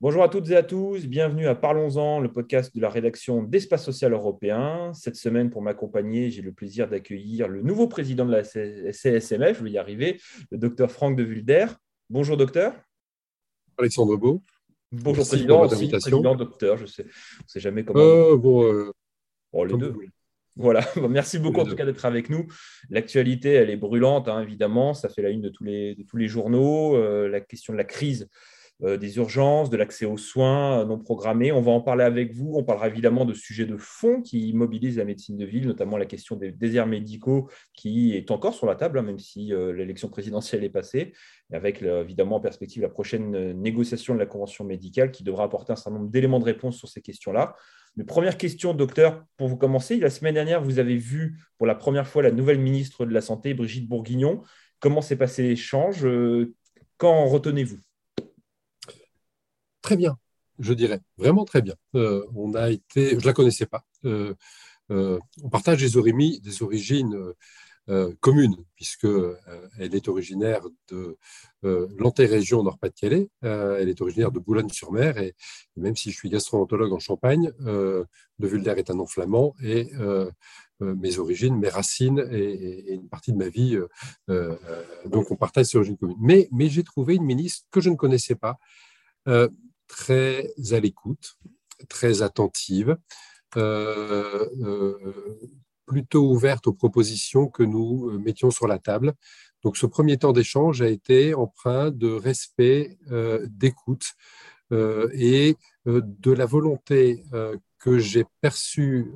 Bonjour à toutes et à tous, bienvenue à Parlons-en, le podcast de la rédaction d'Espace Social Européen. Cette semaine, pour m'accompagner, j'ai le plaisir d'accueillir le nouveau président de la CSMF, je vais y arriver, le docteur Franck de Vulder. Bonjour docteur. Alexandre Beau. Bonjour président, aussi, président, docteur, je sais, ne sait jamais comment. Euh, bon, euh, oh, les deux. Voilà, merci beaucoup en tout cas d'être avec nous. L'actualité, elle est brûlante, hein, évidemment, ça fait la une de tous les, de tous les journaux. Euh, la question de la crise des urgences, de l'accès aux soins euh, non programmés. On va en parler avec vous. On parlera évidemment de sujets de fond qui mobilisent la médecine de ville, notamment la question des déserts médicaux qui est encore sur la table, hein, même si euh, l'élection présidentielle est passée, avec évidemment en perspective la prochaine négociation de la convention médicale qui devra apporter un certain nombre d'éléments de réponse sur ces questions-là. Mais première question, docteur, pour vous commencer. La semaine dernière, vous avez vu pour la première fois la nouvelle ministre de la Santé, Brigitte Bourguignon. Comment s'est passé l'échange? Quand retenez-vous? Très bien, je dirais, vraiment très bien. Euh, on a été, je la connaissais pas. Euh, euh, on partage des, origines, origines communes, puisque elle est originaire de l'antérégion Nord-Pas-de-Calais. elle est originaire de Boulogne-sur-Mer, et, même si je suis gastroentologue en Champagne, de Vulder est un nom flamand, et mes origines, mes racines et, une partie de ma vie. donc, on partage ces origines communes. Mais j'ai trouvé une ministre que je ne connaissais pas, très à l'écoute, très attentive, euh, euh, plutôt ouverte aux propositions que nous euh, mettions sur la table. Donc ce premier temps d'échange a été empreint de respect, d'écoute et de la volonté que j'ai perçue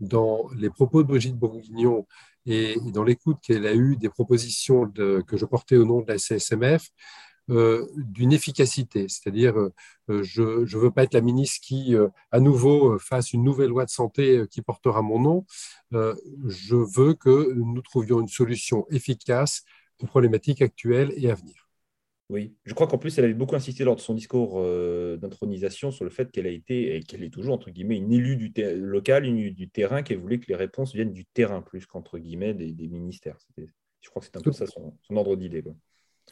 dans les propos de Brigitte Bourguignon et dans l'écoute qu'elle a eue des propositions que je portais au nom de la CSMF, d'une efficacité. C'est-à-dire, euh, euh, je ne veux pas être la ministre qui, à nouveau, fasse une nouvelle loi de santé qui portera mon nom. je veux que nous trouvions une solution efficace aux problématiques actuelles et à venir. Oui, je crois qu'en plus, elle avait beaucoup insisté lors de son discours d'intronisation sur le fait qu'elle a été, et qu'elle est toujours, entre guillemets, une élue du local, une élue du terrain, qui voulait que les réponses viennent du terrain plus qu'entre guillemets des, ministères. Je crois que c'est un peu ça son, son ordre d'idée.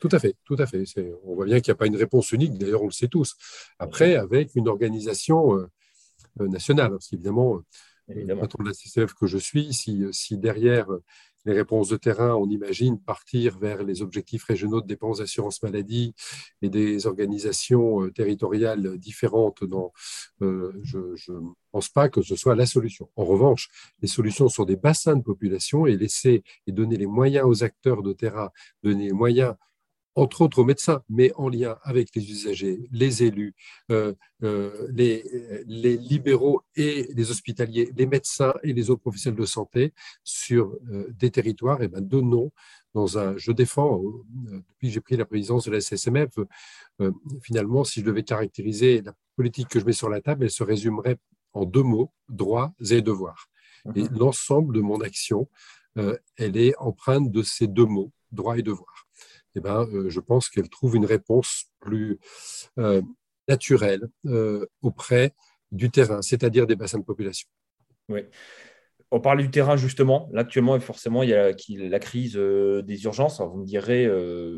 Tout à fait, tout à fait. On voit bien qu'il n'y a pas une réponse unique, d'ailleurs on le sait tous. Après, avec une organisation euh, euh, nationale, parce qu'évidemment, euh, patron de la CCF que je suis, si, si, derrière les réponses de terrain, on imagine partir vers les objectifs régionaux de dépenses d'assurance maladie et des organisations territoriales différentes, dans, je ne pense pas que ce soit la solution. En revanche, les solutions sont des bassins de population et laisser et donner les moyens aux acteurs de terrain, donner les moyens entre autres aux médecins, mais en lien avec les usagers, les élus, euh, euh, les, libéraux et les hospitaliers, les médecins et les autres professionnels de santé sur euh, des territoires, et ben donnons dans un. Je défends, depuis que j'ai pris la présidence de la SSMF, finalement, si je devais caractériser la politique que je mets sur la table, elle se résumerait en deux mots droits et devoirs. Et mhm. l'ensemble de mon action, elle est empreinte de ces deux mots, droits et devoirs. Eh ben, euh, je pense qu'elle trouve une réponse plus euh, naturelle euh, auprès du terrain, c'est-à-dire des bassins de population. Oui. On parle du terrain justement. Là, actuellement, forcément, il y a la crise des urgences. vous me direz,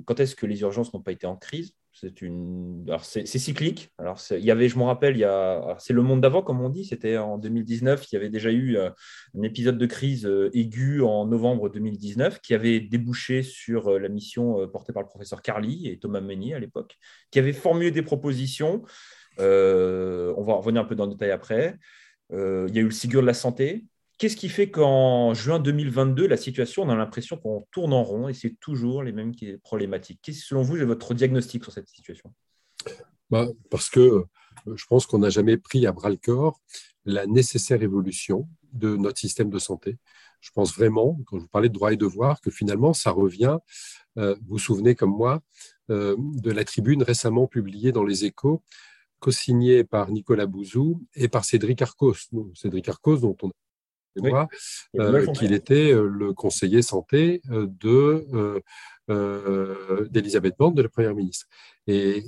quand est-ce que les urgences n'ont pas été en crise? C'est une. C'est cyclique. Alors il y avait, je me rappelle, il y a. C'est le monde d'avant, comme on dit. C'était en 2019. Il y avait déjà eu euh, un épisode de crise euh, aiguë en novembre 2019 qui avait débouché sur euh, la mission portée par le professeur Carly et Thomas Meunier à l'époque, qui avait formulé des propositions. on va revenir un peu dans le détail après. il y a eu le Ségur de la santé, Qu'est-ce qui fait qu'en juin 2022, la situation, on a l'impression qu'on tourne en rond et c'est toujours les mêmes problématiques Qu'est-ce, selon vous, votre diagnostic sur cette situation? Bah, Parce que euh, je pense qu'on n'a jamais pris à bras le corps la nécessaire évolution de notre système de santé. Je pense vraiment, quand je vous parlais de droits et devoirs, que finalement, ça revient, euh, vous vous souvenez comme moi, euh, de la tribune récemment publiée dans les échos, co-signée par Nicolas Bouzou et par Cédric Arcos. Cédric Arcos, dont on euh, qu'il était euh, le conseiller santé euh, de d'Elisabeth Borne, de la Première ministre. Et,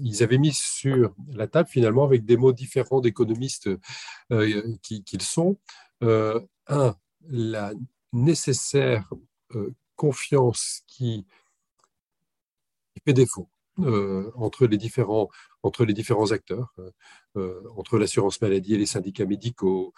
ils avaient mis sur la table, finalement, avec des mots différents d'économistes qu'ils sont, un, la nécessaire confiance qui, fait défaut euh, entre, les différents, entre les différents acteurs, euh, entre l'assurance maladie et les syndicats médicaux,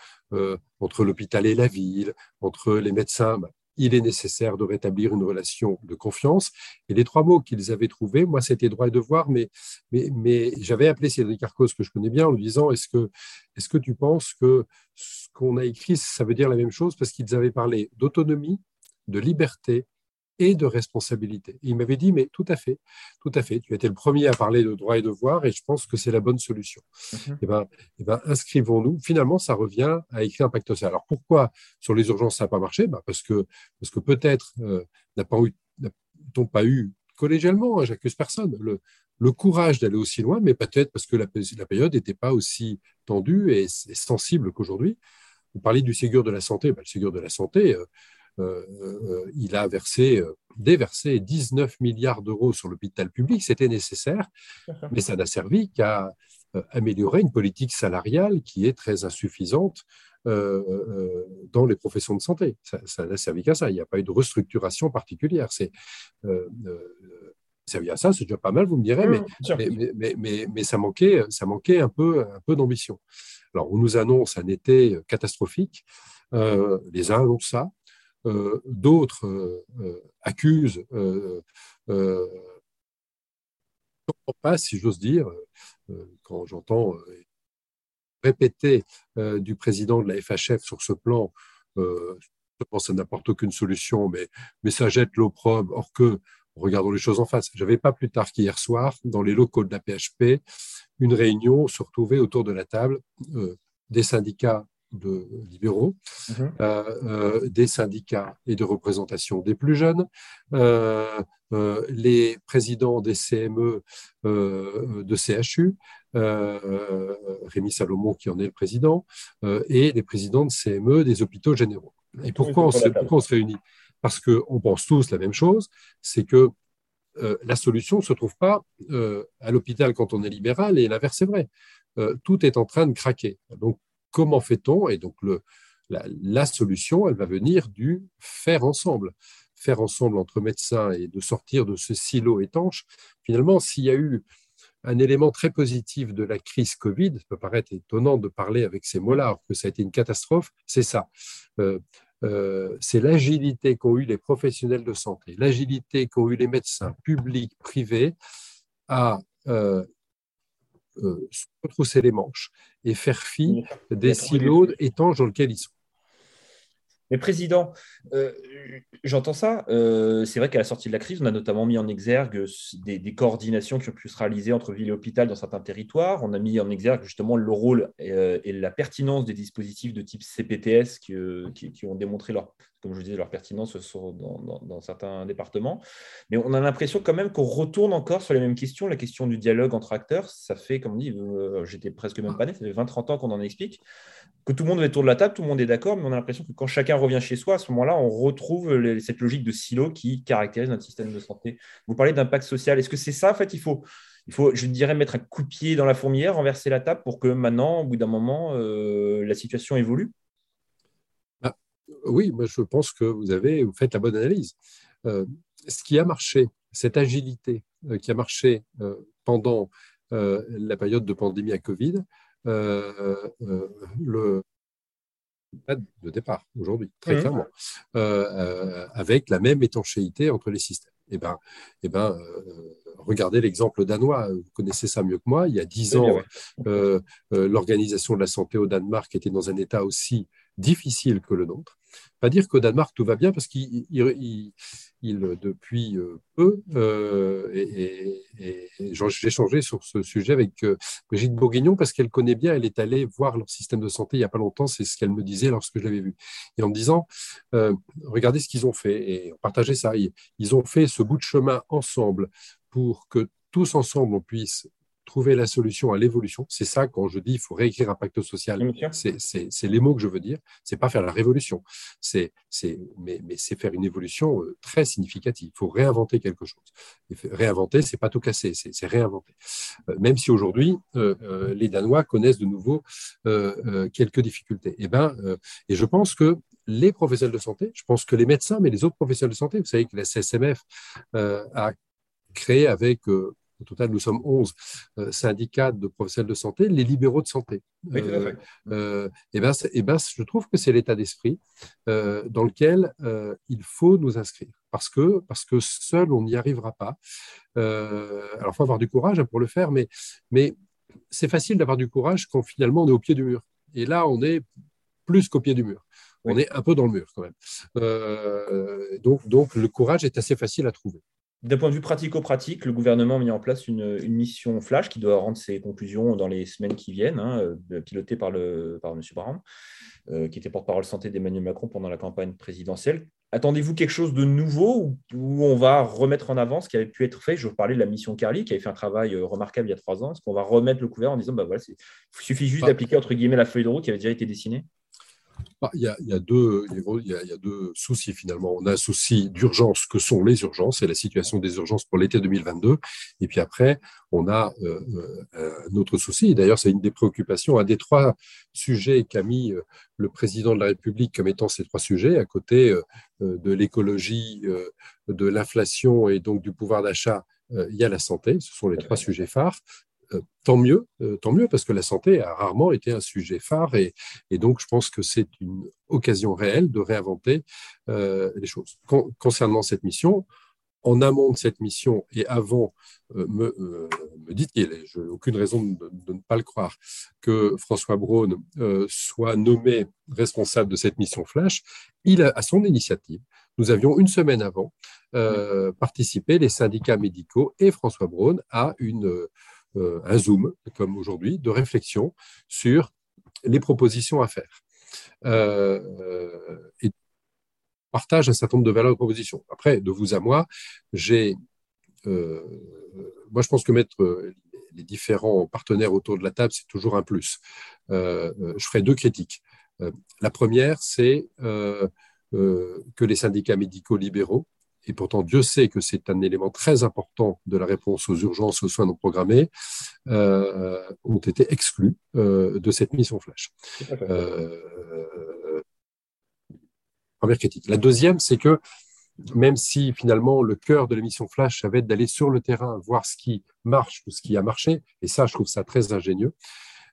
entre l'hôpital et la ville, entre les médecins. Bah, il est nécessaire de rétablir une relation de confiance. Et les trois mots qu'ils avaient trouvés, moi, c'était droit et devoir, mais, mais, mais j'avais appelé Cédric Arcos, que je connais bien, en lui disant est-ce que, est que tu penses que ce qu'on a écrit, ça veut dire la même chose Parce qu'ils avaient parlé d'autonomie, de liberté et de responsabilité. il m'avait dit, mais tout à fait, tout à fait, tu as été le premier à parler de droit et devoir et je pense que c'est la bonne solution. Eh ben, eh ben, inscrivons-nous. Finalement, ça revient à écrire un pacte social. Alors pourquoi sur les urgences ça n'a pas marché? Bah, Parce que, parce que peut-être euh, n'a pas eu, n'a-t-on pas eu collégialement, hein, j'accuse personne, le, le courage d'aller aussi loin, mais peut-être parce que la, la période n'était pas aussi tendue et, sensible qu'aujourd'hui. Vous parlez du Ségur de la santé. Bah, le Ségur de la santé, euh, il a versé, euh, déversé 19 milliards d'euros sur l'hôpital public. C'était nécessaire, mais ça n'a servi qu'à améliorer une politique salariale qui est très insuffisante dans les professions de santé. Ça n'a servi qu'à ça. Il n'y a pas eu de restructuration particulière. C'est servi à ça, c'est déjà pas mal, vous me direz, mais, mais, mais, mais, ça manquait, ça manquait un peu, un peu d'ambition. Alors, on nous annonce un été catastrophique. les uns annoncent ça, euh, d'autres euh, euh, accusent pas, si j'ose dire, quand j'entends répéter du président de la FHF sur ce plan, ça n'apporte aucune solution, mais, mais ça jette l'opprobre. Or que, regardons les choses en face, j'avais pas plus tard qu'hier soir, dans les locaux de la PHP, une réunion se retrouver autour de la table des syndicats de libéraux, mhm. euh, euh, des syndicats et de représentation des plus jeunes, euh, les présidents des CME de CHU, Rémi Salomon qui en est le président, et les présidents de CME des hôpitaux généraux. Et pourquoi on, se, pourquoi on se réunit? Parce qu'on pense tous la même chose, c'est que la solution ne se trouve pas à l'hôpital quand on est libéral, et l'inverse est vrai. tout est en train de craquer. Donc, comment fait-on Et donc, la, solution, elle va venir du faire ensemble. Faire ensemble entre médecins et de sortir de ce silo étanche. Finalement, s'il y a eu un élément très positif de la crise Covid, ça peut paraître étonnant de parler avec ces mots-là, alors que ça a été une catastrophe, c'est ça. Euh, euh, c'est l'agilité qu'ont eu les professionnels de santé, l'agilité qu'ont eu les médecins publics, privés, à euh, retrousser les manches et faire fi des silos étanches dans lesquels ils sont. Mais président, euh, j'entends ça. Euh, c'est vrai qu'à la sortie de la crise, on a notamment mis en exergue des, coordinations qui ont pu se réaliser entre ville et hôpital dans certains territoires. On a mis en exergue justement le rôle et, la pertinence des dispositifs de type CPTS qui, ont démontré leur comme je disais, leur pertinence dans, dans, certains départements. Mais on a l'impression quand même qu'on retourne encore sur les mêmes questions. La question du dialogue entre acteurs, ça fait, comme on dit, euh, j'étais presque même pas né, ça fait 20-30 ans qu'on en explique, que tout le monde est autour de la table, tout le monde est d'accord, mais on a l'impression que quand chacun revient chez soi, à ce moment-là, on retrouve cette logique de silo qui caractérise notre système de santé. Vous parlez d'impact social. Est-ce que c'est ça, en fait, il faut il faut, je dirais, mettre un coup de pied dans la fourmière, renverser la table pour que maintenant, au bout d'un moment, euh, la situation évolue? Oui, moi je pense que vous avez vous faites la bonne analyse. Euh, ce qui a marché, cette agilité euh, qui a marché pendant la période de pandémie à Covid, le de départ aujourd'hui, très mmh. clairement, avec la même étanchéité entre les systèmes. Eh ben, eh ben, regardez l'exemple danois, vous connaissez ça mieux que moi. Il y a dix ans, l'organisation de la santé au Danemark était dans un état aussi difficile que le nôtre. Pas dire qu'au Danemark tout va bien parce qu'il depuis euh, peu, euh, et, j'ai changé sur ce sujet avec euh, Brigitte Bourguignon parce qu'elle connaît bien, elle est allée voir leur système de santé il n'y a pas longtemps, c'est ce qu'elle me disait lorsque je l'avais vu. Et en me disant, regardez ce qu'ils ont fait, et on partageait ça, ils ont fait ce bout de chemin ensemble pour que tous ensemble on puisse trouver la solution à l'évolution. C'est ça, quand je dis il faut réécrire un pacte social, c'est les mots que je veux dire. C'est pas faire la révolution, c'est mais, mais c'est faire une évolution euh, très significative. Il faut réinventer quelque chose. réinventer, c'est pas tout casser, c'est réinventer. Euh, même si aujourd'hui, euh, les Danois connaissent de nouveau quelques difficultés. Et, eh ben, et je pense que les professionnels de santé, je pense que les médecins, mais les autres professionnels de santé, vous savez que la CSMF a créé avec au total, nous sommes 11 euh, syndicats de professionnels de santé, les libéraux de santé. Oui, euh, euh, et ben, et ben, je trouve que c'est l'état d'esprit dans lequel il faut nous inscrire. Parce que, parce que seul, on n'y arrivera pas. alors, il faut avoir du courage hein, pour le faire, mais, mais c'est facile d'avoir du courage quand finalement on est au pied du mur. Et là, on est plus qu'au pied du mur. On est un peu dans le mur quand même. donc, donc, le courage est assez facile à trouver. D'un point de vue pratico-pratique, le gouvernement a mis en place une, mission flash qui doit rendre ses conclusions dans les semaines qui viennent, hein, euh, pilotée par, le, par M. Barham, euh, qui était porte-parole santé d'Emmanuel Macron pendant la campagne présidentielle. Attendez-vous quelque chose de nouveau où, on va remettre en avant ce qui avait pu être fait? Je vous parlais de la mission Carly qui avait fait un travail euh, remarquable il y a trois ans. Est-ce qu'on va remettre le couvert en disant bah voilà, il suffit juste d'appliquer entre guillemets la feuille de route qui avait déjà été dessinée? Bah, il, y a, deux, il, y a, deux, soucis finalement. On a un souci d'urgence que sont les urgences et la situation des urgences pour l'été 2022. Et puis après, on a euh, euh, un autre souci. D'ailleurs, c'est une des préoccupations, un des trois sujets qu'a mis euh, le président de la République comme étant ces trois sujets, à côté de l'écologie, de l'inflation et donc du pouvoir d'achat. Il y a la santé, ce sont les trois sujets phares. Euh, tant mieux, euh, tant mieux, parce que la santé a rarement été un sujet phare et, donc je pense que c'est une occasion réelle de réinventer euh, les choses. concernant cette mission, en amont de cette mission et avant, me, dit-il, je n'ai aucune raison de, ne pas le croire, que François Braun soit nommé responsable de cette mission Flash, il a, à son initiative, nous avions une semaine avant participé, les syndicats médicaux et François Braun, à une euh, un zoom, comme aujourd'hui, de réflexion sur les propositions à faire. Euh, et partage un certain nombre de valeurs de propositions. Après, de vous à moi, j'ai, euh, moi je pense que mettre les différents partenaires autour de la table, c'est toujours un plus. je ferai deux critiques. la première, c'est que les syndicats médicaux libéraux et pourtant Dieu sait que c'est un élément très important de la réponse aux urgences, aux soins non programmés, euh, ont été exclus euh, de cette mission flash. Euh, première critique. La deuxième, c'est que même si finalement le cœur de l'émission Flash, ça va être d'aller sur le terrain, voir ce qui marche ou ce qui a marché, et ça, je trouve ça très ingénieux,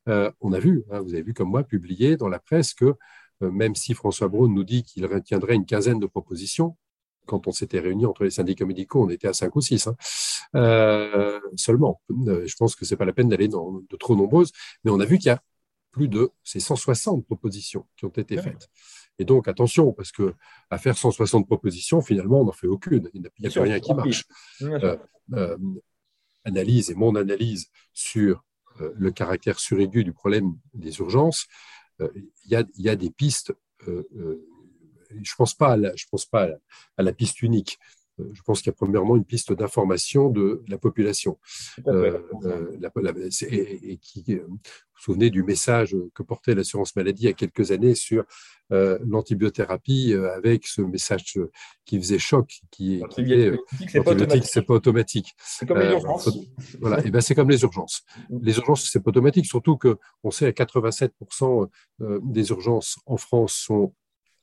on a vu, hein, vous avez vu comme moi, publié dans la presse que même si François Braun nous dit qu'il retiendrait une quinzaine de propositions, quand on s'était réunis entre les syndicats médicaux, on était à 5 ou 6 hein. euh, seulement. Euh, je pense que ce n'est pas la peine d'aller dans de trop nombreuses, mais on a vu qu'il y a plus de ces 160 propositions qui ont été faites. Et donc, attention, parce que à faire 160 propositions, finalement, on n'en fait aucune. Il n'y a, plus rien qui marche. Euh, analyse et mon analyse sur le caractère suraigu du problème des urgences, il y, a, y, a, des pistes je pense pas je pense pas à la, piste unique. Euh, je pense qu'il y a premièrement une piste d'information de la population. Euh, euh, et, qui, vous vous souvenez du message que portait l'assurance maladie il y a quelques années sur l'antibiothérapie avec ce message qui faisait choc, qui, est l'antibiotique, c'est pas automatique. C'est comme les urgences. voilà, et ben c'est comme les urgences. Mm. Les urgences, c'est pas automatique, surtout que on sait à 87% des urgences en France sont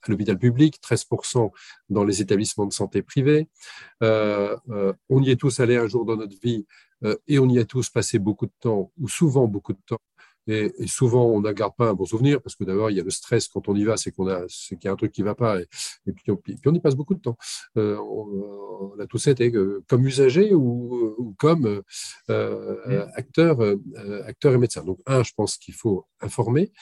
à l'hôpital public, 13% dans les établissements de santé privés. Euh, euh, on y est tous allés un jour dans notre vie euh, et on y a tous passé beaucoup de temps, ou souvent beaucoup de temps. Et, souvent, on ne garde pas un bon souvenir parce que d'abord, il y a le stress quand on y va, c'est qu'on a, qu'il y a un truc qui ne va pas, et, puis, on, y passe beaucoup de temps. on, a tous été comme usagers ou, comme acteurs, acteurs et médecins. Donc, un, je pense qu'il faut informer.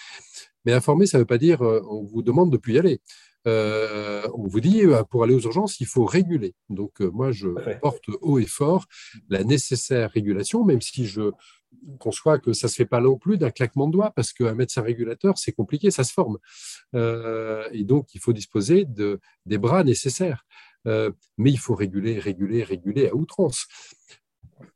Mais informer, ça ne veut pas dire euh, on vous demande de plus y aller. Euh, on vous dit euh, pour aller aux urgences, il faut réguler. Donc moi, je porte haut et fort la nécessaire régulation, même si je conçois que ça ne se fait pas non plus d'un claquement de doigts, parce qu'un médecin régulateur, c'est compliqué, ça se forme. et donc, il faut disposer de, des bras nécessaires. mais il faut réguler, réguler, réguler à outrance.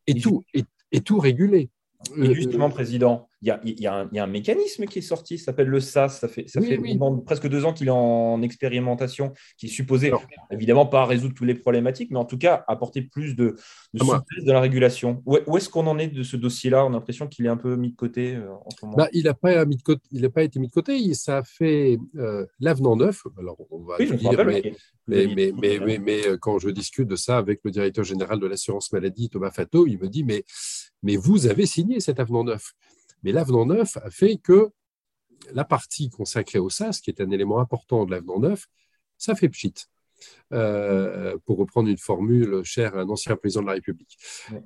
Et, tout, et, tout réguler. Et justement, Président, il y a, un mécanisme qui est sorti, ça s'appelle le SAS. Ça fait, ça fait presque deux ans qu'il est en expérimentation, qui est supposé, évidemment, pas résoudre toutes les problématiques, mais en tout cas apporter plus de, de ah, souplesse de la régulation. Où, est-ce qu'on en est de ce dossier-là? On a l'impression qu'il est un peu mis de côté euh, en ce moment. Bah, il n'a pas, mis de côté, il pas été mis de côté. Ça a fait euh, l'avenant neuf. Alors, on va oui, dire, mais, mais, mais, mais, quand je discute de ça avec le directeur général de l'assurance maladie, Thomas Fato, il me dit mais, mais vous avez signé cet avenant neuf. Mais l'avenant neuf a fait que la partie consacrée au SAS, qui est un élément important de l'avenant neuf, ça fait pchit. Euh, pour reprendre une formule chère à un ancien président de la République.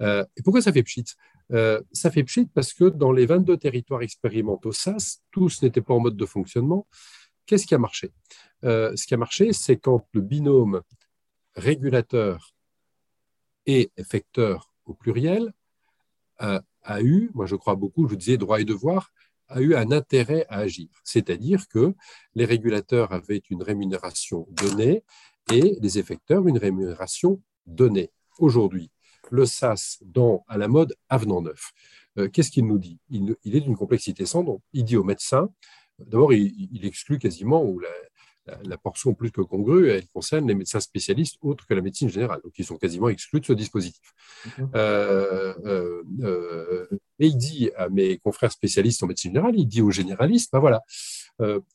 Euh, et pourquoi ça fait pchit? Euh, Ça fait pchit parce que dans les 22 territoires expérimentaux SAS, tous n'étaient pas en mode de fonctionnement. Qu'est-ce qui a marché? Ce qui a marché, c'est quand le binôme régulateur et effecteur au pluriel a, eu, moi je crois beaucoup, je vous disais droit et devoir, a eu un intérêt à agir. C'est-à-dire que les régulateurs avaient une rémunération donnée et les effecteurs une rémunération donnée. Aujourd'hui, le SAS dans, à la mode avenant neuf, euh, qu'est-ce qu'il nous dit? Il, est d'une complexité sans nom. Il dit aux médecins, d'abord il, il, exclut quasiment, ou la, la, portion plus que congrue, elle concerne les médecins spécialistes autres que la médecine générale, donc ils sont quasiment exclus de ce dispositif. Euh, euh, euh, et il dit à mes confrères spécialistes en médecine générale, il dit aux généralistes, ben voilà,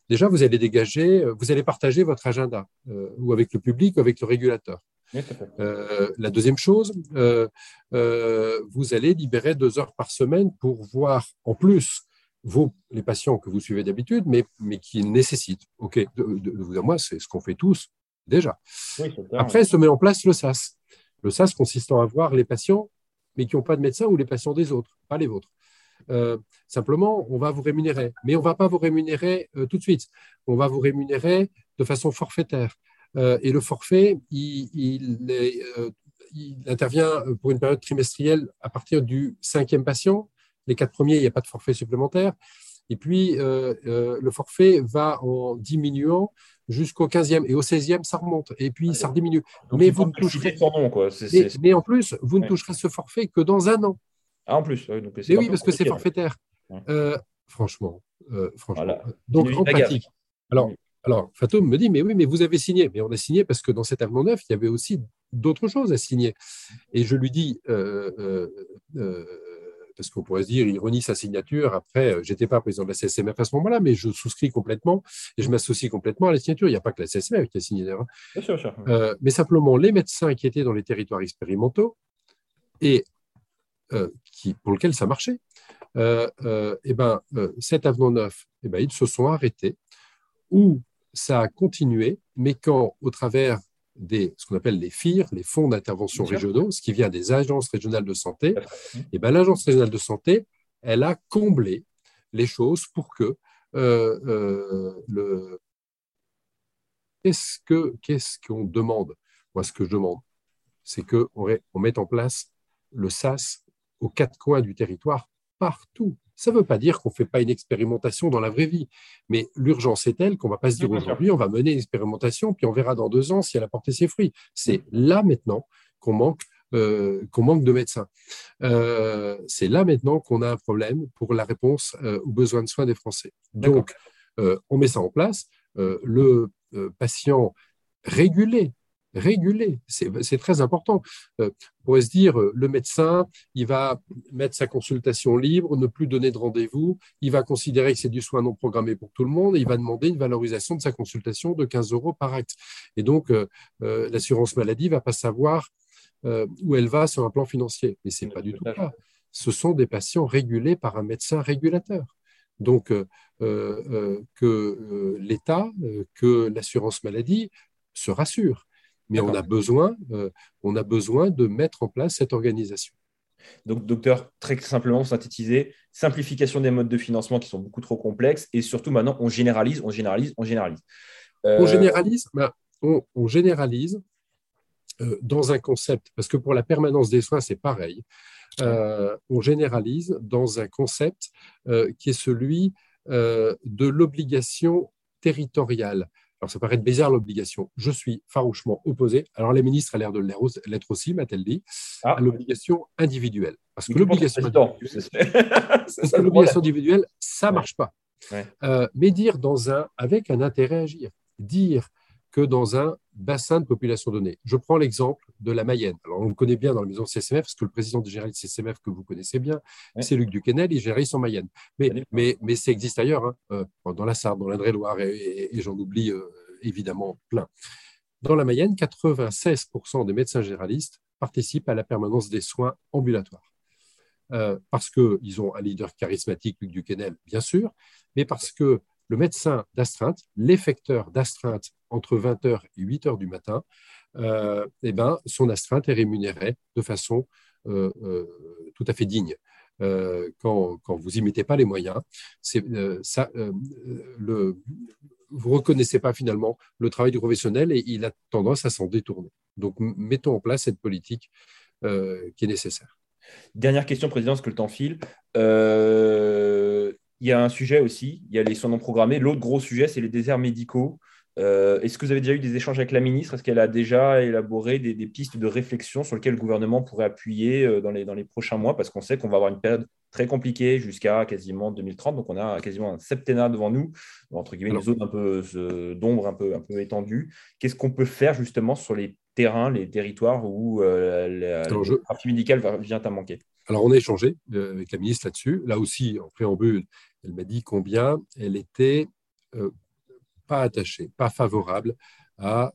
déjà vous allez dégager, vous allez partager votre agenda, ou avec le public, ou avec le régulateur. la deuxième chose, vous allez libérer deux heures par semaine pour voir en plus vos, les patients que vous suivez d'habitude, mais, mais qui nécessitent. OK, de, vous à moi, c'est ce qu'on fait tous déjà. Après, se met en place le SAS. Le SAS consistant à voir les patients, mais qui n'ont pas de médecin ou les patients des autres, pas les vôtres. Euh, simplement, on va vous rémunérer, mais on ne va pas vous rémunérer euh, tout de suite. On va vous rémunérer de façon forfaitaire. Euh, et le forfait, il, il, il, intervient pour une période trimestrielle à partir du cinquième patient les quatre premiers, il n'y a pas de forfait supplémentaire. Et puis, euh, euh, le forfait va en diminuant jusqu'au 15e. Et au 16e, ça remonte. Et puis, ça rediminue. mais vous ne toucherez. mais, en plus, vous ne toucherez ce forfait que dans un an. Ah, en plus. Oui, donc oui parce que c'est forfaitaire. Euh, franchement. franchement. Donc, en pratique. Alors, alors, Fatoum me dit, mais oui, mais vous avez signé. Mais on a signé parce que dans cet avenant neuf, il y avait aussi d'autres choses à signer. Et je lui dis, parce qu'on pourrait se dire, il renie sa signature. Après, euh, j'étais pas président de la CSMF à ce moment-là, mais je souscris complètement et je m'associe complètement à la signature. Il n'y a pas que la CSMF qui a signé d'ailleurs. Euh, mais simplement, les médecins qui étaient dans les territoires expérimentaux et euh, qui, pour lesquels ça marchait, et eh ben, cet avenant neuf, et eh ben, ils se sont arrêtés ou ça a continué, mais quand, au travers des, ce qu'on appelle les FIR, les fonds d'intervention régionaux, ce qui vient des agences régionales de santé, et ben, l'agence régionale de santé, elle a comblé les choses pour que euh, euh, le... Qu'est-ce qu'on qu'est-ce qu'on demande? Moi, ce que je demande, c'est qu'on on mette en place le SAS aux quatre coins du territoire, partout. Ça ne veut pas dire qu'on ne fait pas une expérimentation dans la vraie vie, mais l'urgence est telle qu'on ne va pas se dire aujourd'hui, on va mener une expérimentation, puis on verra dans deux ans si elle a porté ses fruits. C'est là maintenant qu'on manque euh, qu'on manque de médecins. Euh, c'est là maintenant qu'on a un problème pour la réponse euh, aux besoins de soins des Français. Donc, on met ça en place. le patient régulé réguler. C'est très important. Euh, on pourrait se dire, euh, le médecin, il va mettre sa consultation libre, ne plus donner de rendez-vous, il va considérer que c'est du soin non programmé pour tout le monde et il va demander une valorisation de sa consultation de 15 euros par acte. Et donc, euh, l'assurance maladie va pas savoir où elle va sur un plan financier. Mais c'est pas du tout ça. Ce sont des patients régulés par un médecin régulateur. Donc, que l'État, que l'assurance maladie se rassure mais on a, besoin, euh, on a besoin de mettre en place cette organisation. Donc, docteur, très simplement synthétiser, simplification des modes de financement qui sont beaucoup trop complexes et surtout maintenant, on généralise, on généralise, on généralise. Euh, on généralise, ben, on, généralise euh, dans un concept, parce que pour la permanence des soins, c'est pareil. on généralise dans un concept qui est celui de l'obligation territoriale. Alors, ça paraît bizarre l'obligation. Je suis farouchement opposé. Alors, les ministres ont l'air de l'être aussi, m'a-t-elle dit, ah. à l'obligation individuelle. Parce que l'obligation individuelle, ça ne marche pas. Euh, mais dire dans un, avec un intérêt à agir, dire que dans un bassin de population donnée. Je prends l'exemple de la Mayenne. Alors, on le connaît bien dans la maison CSMF, parce que le président général de CSMF que vous connaissez bien, c'est Luc Duquesnel, il généralise en Mayenne. Mais, mais, mais ça existe ailleurs, hein, euh, dans la Sarthe, dans l'Indre-et-Loire, et, j'en oublie euh, évidemment plein. Dans la Mayenne, 96% des médecins généralistes participent à la permanence des soins ambulatoires. Euh, parce qu'ils ont un leader charismatique, Luc Duquesnel, bien sûr, mais parce que le médecin d'astreinte, l'effecteur d'astreinte entre 20h et 8h du matin, euh, eh ben, son astreinte est rémunérée de façon euh, tout à fait digne. quand, vous n'y mettez pas les moyens, ça, vous ne reconnaissez pas finalement le travail du professionnel et il a tendance à s'en détourner. Donc, mettons en place cette politique qui est nécessaire. Dernière question, Président, parce que le temps file. Euh, il y a un sujet aussi, il y a les soins non programmés. L'autre gros sujet, c'est les déserts médicaux. Euh, est-ce que vous avez déjà eu des échanges avec la ministre? Est-ce qu'elle a déjà élaboré des, pistes de réflexion sur lesquelles le gouvernement pourrait appuyer euh, dans les, dans les prochains mois? Parce qu'on sait qu'on va avoir une période très compliquée jusqu'à quasiment 2030. Donc, on a quasiment un septennat devant nous, entre guillemets, une zone un peu d'ombre un peu, un peu étendue. Qu'est-ce qu'on peut faire justement sur les terrains, les territoires où euh, la, partie médicale vient à manquer? Alors, on a échangé euh, avec la ministre là-dessus. Là aussi, en préambule, elle m'a dit combien elle était euh, pas attachée, pas favorable à,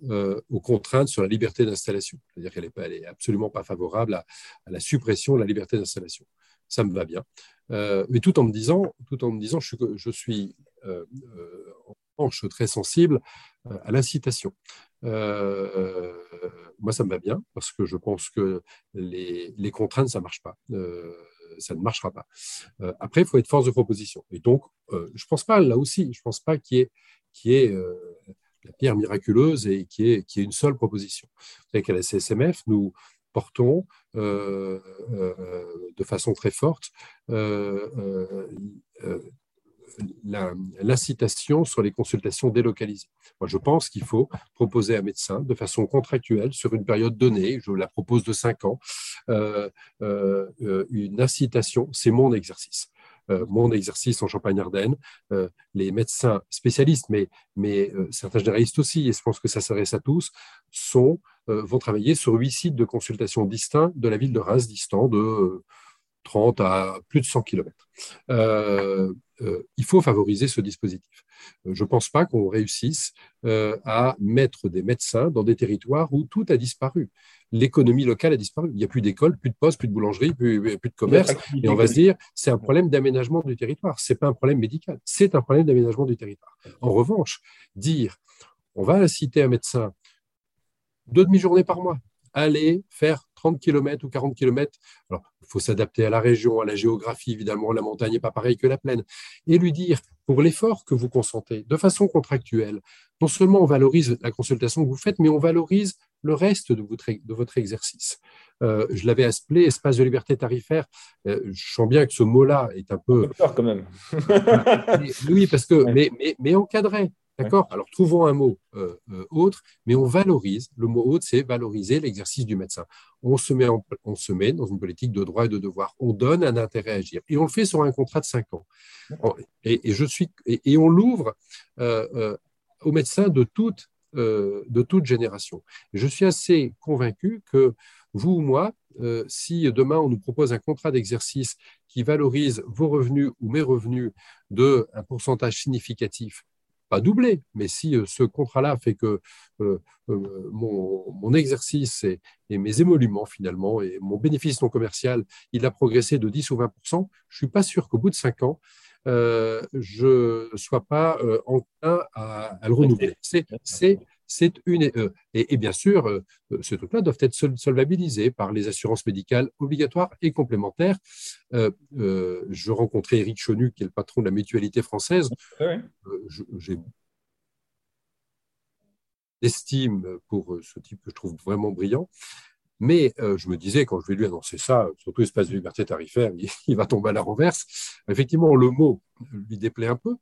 aux contraintes sur la liberté d'installation. C'est-à-dire qu'elle n'est absolument pas favorable à, la suppression de la liberté d'installation. Ça me va bien. mais tout en me disant, tout en me disant je, suis en revanche très sensible à l'incitation. Euh, moi, ça me va bien parce que je pense que les, contraintes, ça ne marche pas. Euh, ça ne marchera pas. Euh, après, il faut être force de proposition. Et donc, je ne pense pas, là aussi, je ne pense pas qu'il y ait, qui est la pierre miraculeuse et qui est, qui est une seule proposition. Vous savez qu'à la CSMF, nous portons de façon très forte l'incitation sur les consultations délocalisées. Moi, je pense qu'il faut proposer à un médecin de façon contractuelle sur une période donnée, je la propose de cinq ans, euh, euh, une incitation, c'est mon exercice. Euh, mon exercice en Champagne-Ardenne, les médecins spécialistes, mais, mais certains généralistes aussi, et je pense que ça s'adresse à tous, sont, vont travailler sur huit sites de consultation distincts de la ville de Reims, distant de 30 à plus de 100 km. Euh, euh, il faut favoriser ce dispositif. Euh, je ne pense pas qu'on réussisse à mettre des médecins dans des territoires où tout a disparu. L'économie locale a disparu. Il n'y a plus d'école, plus de poste, plus de boulangerie, plus, plus de commerce. Et on va se dire, c'est un problème d'aménagement du territoire. Ce n'est pas un problème médical, c'est un problème d'aménagement du territoire. En revanche, dire, on va inciter un médecin deux demi-journées par mois, aller faire 30 km ou 40 km. Alors, il faut s'adapter à la région, à la géographie, évidemment, la montagne n'est pas pareille que la plaine, et lui dire, pour l'effort que vous consentez, de façon contractuelle, non seulement on valorise la consultation que vous faites, mais on valorise le reste de votre, de votre exercice. Euh, je l'avais appelé espace de liberté tarifaire. Euh, je sens bien que ce mot-là est un peu. Peur quand même. oui, parce que, mais, mais, mais encadré. D'accord? Alors, trouvons un mot euh, autre, mais on valorise. Le mot autre, c'est valoriser l'exercice du médecin. On se, met on se met dans une politique de droit et de devoir. On donne un intérêt à agir. Et on le fait sur un contrat de cinq ans. Et, je suis, et, on l'ouvre aux médecins de toute, de toute génération. je suis assez convaincu que vous ou moi, si demain on nous propose un contrat d'exercice qui valorise vos revenus ou mes revenus de un pourcentage significatif pas doublé, mais si euh, ce contrat-là fait que euh, euh, mon, exercice et, mes émoluments finalement et mon bénéfice non commercial, il a progressé de 10 ou 20% je ne suis pas sûr qu'au bout de 5 ans, je ne sois pas enclin à, à, le renouveler. C'est une euh, et, bien sûr, euh, euh, ce truc-là doivent être solvabilisés par les assurances médicales obligatoires et complémentaires. je rencontrais Eric Chonu, qui est le patron de la mutualité française. J'ai d'estime pour ce type que je trouve vraiment brillant. Mais je me disais, quand je vais lui annoncer ça, surtout espace de liberté tarifaire, il, va tomber à la renverse. Effectivement, le mot lui déplaît un peu.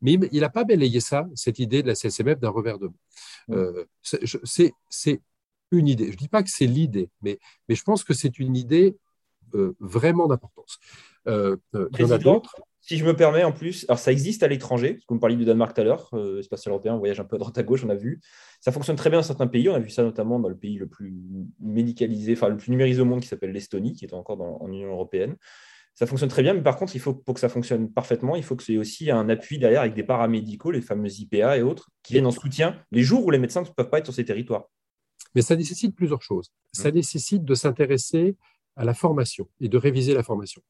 Mais il n'a pas balayé ça, cette idée de la CSMF d'un revers de main. Euh, c'est une idée. Je ne dis pas que c'est l'idée, mais, mais je pense que c'est une idée vraiment d'importance. il y en a d'autres. Si je me permets, en plus, alors ça existe à l'étranger, parce que vous me parliez du Danemark tout à l'heure, euh, spatial européen, on voyage un peu à droite à gauche, on a vu. Ça fonctionne très bien dans certains pays, on a vu ça notamment dans le pays le plus médicalisé, enfin le plus numérisé au monde, qui s'appelle l'Estonie, qui est encore dans, en Union européenne. Ça fonctionne très bien, mais par contre, il faut, pour que ça fonctionne parfaitement, il faut que c'est aussi un appui derrière avec des paramédicaux, les fameux IPA et autres, qui viennent en soutien les jours où les médecins ne peuvent pas être sur ces territoires. Mais ça nécessite plusieurs choses. Ça mmh. nécessite de s'intéresser à la formation et de réviser la formation.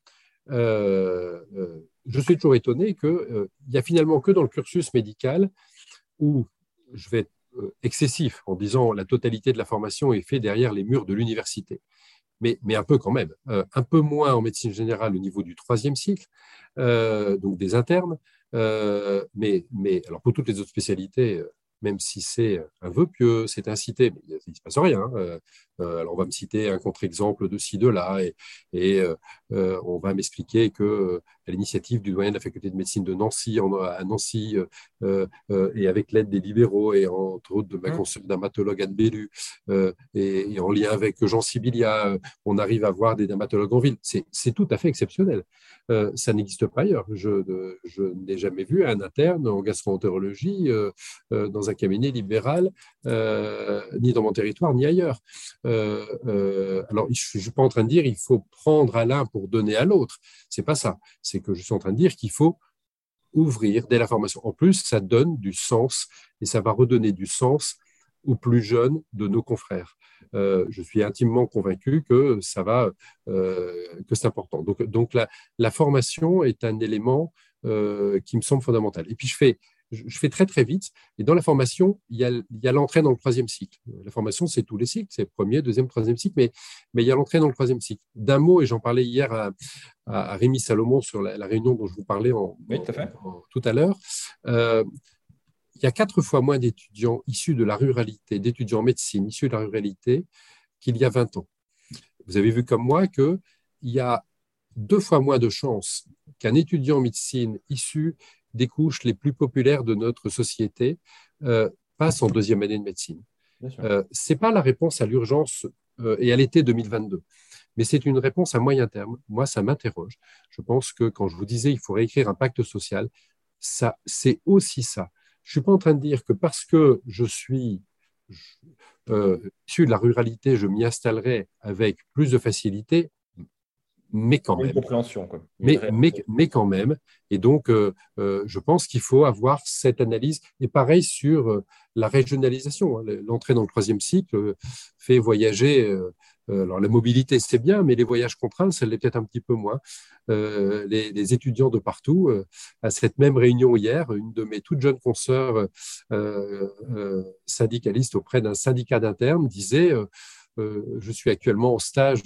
Euh, euh, je suis toujours étonné qu'il euh, n'y a finalement que dans le cursus médical où je vais être excessif en disant la totalité de la formation est faite derrière les murs de l'université. Mais, mais, un peu quand même, un peu moins en médecine générale au niveau du troisième cycle, donc des internes, mais, mais alors pour toutes les autres spécialités, même si c'est un vœu pieux, c'est incité, mais il ne se passe rien. Hein. Euh, euh, on va me citer un contre-exemple de ci, de là, et, euh, on va m'expliquer que à l'initiative du doyen de la faculté de médecine de Nancy, à Nancy, et avec l'aide des libéraux, et entre autres de ma mmh. consoeur dermatologue Anne Bellu, et, en lien avec Jean Sibilia, on arrive à voir des dermatologues en ville. C'est tout à fait exceptionnel. ça n'existe pas ailleurs. Je, je n'ai jamais vu un interne en gastroentérologie dans un cabinet libéral, euh, ni dans mon territoire, ni ailleurs. Euh, euh, alors, je ne suis pas en train de dire il faut prendre à l'un pour donner à l'autre. C'est pas ça. C'est que je suis en train de dire qu'il faut ouvrir dès la formation. En plus, ça donne du sens et ça va redonner du sens aux plus jeunes de nos confrères. je suis intimement convaincu que ça va, que c'est important. Donc, donc la, la, formation est un élément qui me semble fondamental. Et puis je fais je fais très très vite. Et dans la formation, il y a, l'entrée dans le troisième cycle. La formation, c'est tous les cycles, c'est premier, deuxième, troisième cycle, mais, mais il y a l'entrée dans le troisième cycle. D'un mot, et j'en parlais hier à, à, Rémi Salomon sur la, réunion dont je vous parlais tout à l'heure. Euh, il y a quatre fois moins d'étudiants issus de la ruralité, d'étudiants en médecine issus de la ruralité qu'il y a 20 ans. Vous avez vu comme moi qu'il y a deux fois moins de chances qu'un étudiant en médecine issu des couches les plus populaires de notre société euh, passent en deuxième année de médecine. Euh, Ce n'est pas la réponse à l'urgence euh, et à l'été 2022, mais c'est une réponse à moyen terme. Moi, ça m'interroge. Je pense que quand je vous disais il faut réécrire un pacte social, ça, c'est aussi ça. Je ne suis pas en train de dire que parce que je suis issu de la ruralité, je m'y installerai avec plus de facilité mais quand même. compréhension. Mais, mais, mais, quand même. Et donc, euh, euh, je pense qu'il faut avoir cette analyse. Et pareil sur euh, la régionalisation. Hein. L'entrée dans le troisième cycle fait voyager. alors, la mobilité, c'est bien, mais les voyages contraints, ça l'est peut-être un petit peu moins. Les, étudiants de partout, à cette même réunion hier, une de mes toutes jeunes consoeurs syndicalistes auprès d'un syndicat d'interne disait je suis actuellement en stage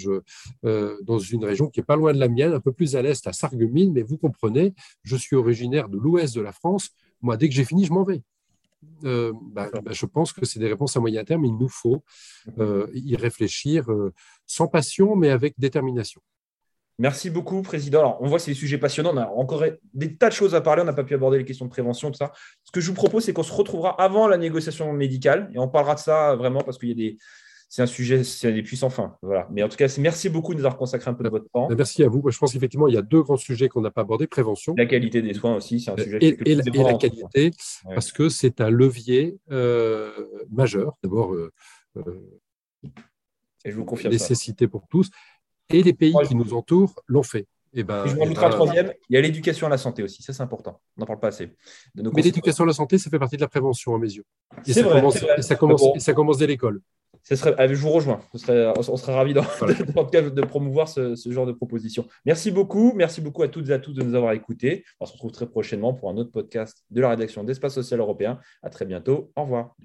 euh, dans une région qui est pas loin de la mienne, un peu plus à l'est, à Sarreguemines, mais vous comprenez, je suis originaire de l'ouest de la France. Moi, dès que j'ai fini, je m'en vais. Euh, bah, bah, je pense que c'est des réponses à moyen terme. Il nous faut y réfléchir sans passion, mais avec détermination. Merci beaucoup, Président. Alors, on voit que c'est des sujets passionnants. On a encore des tas de choses à parler. On n'a pas pu aborder les questions de prévention, tout ça. Ce que je vous propose, c'est qu'on se retrouvera avant la négociation médicale et on parlera de ça vraiment parce qu'il y a des, c'est un sujet, c'est des puissants fins. Voilà. Mais en tout cas, merci beaucoup de nous avoir consacré un peu de votre temps. Merci à vous. Je pense qu'effectivement, il y a deux grands sujets qu'on n'a pas abordés prévention. La qualité des soins aussi, c'est un sujet. Et, et, la, qualité, parce que c'est un levier euh, majeur. D'abord, euh, et je vous confirme nécessité pour tous. Et les pays qui nous entourent l'ont fait. Et ben, je m'en ben, un troisième. Il y a l'éducation à la santé aussi. Ça, c'est important. On n'en parle pas assez. Mais l'éducation à la santé, ça fait partie de la prévention à mes yeux. Et, ça, commence, et ça, commence, et ça commence dès l'école. Serait, je vous rejoins. on serait ravis de, de, promouvoir ce, genre de proposition. Merci beaucoup. Merci beaucoup à toutes et à tous de nous avoir écoutés. On se retrouve très prochainement pour un autre podcast de la rédaction d'Espace Social Européen. À très bientôt. Au revoir.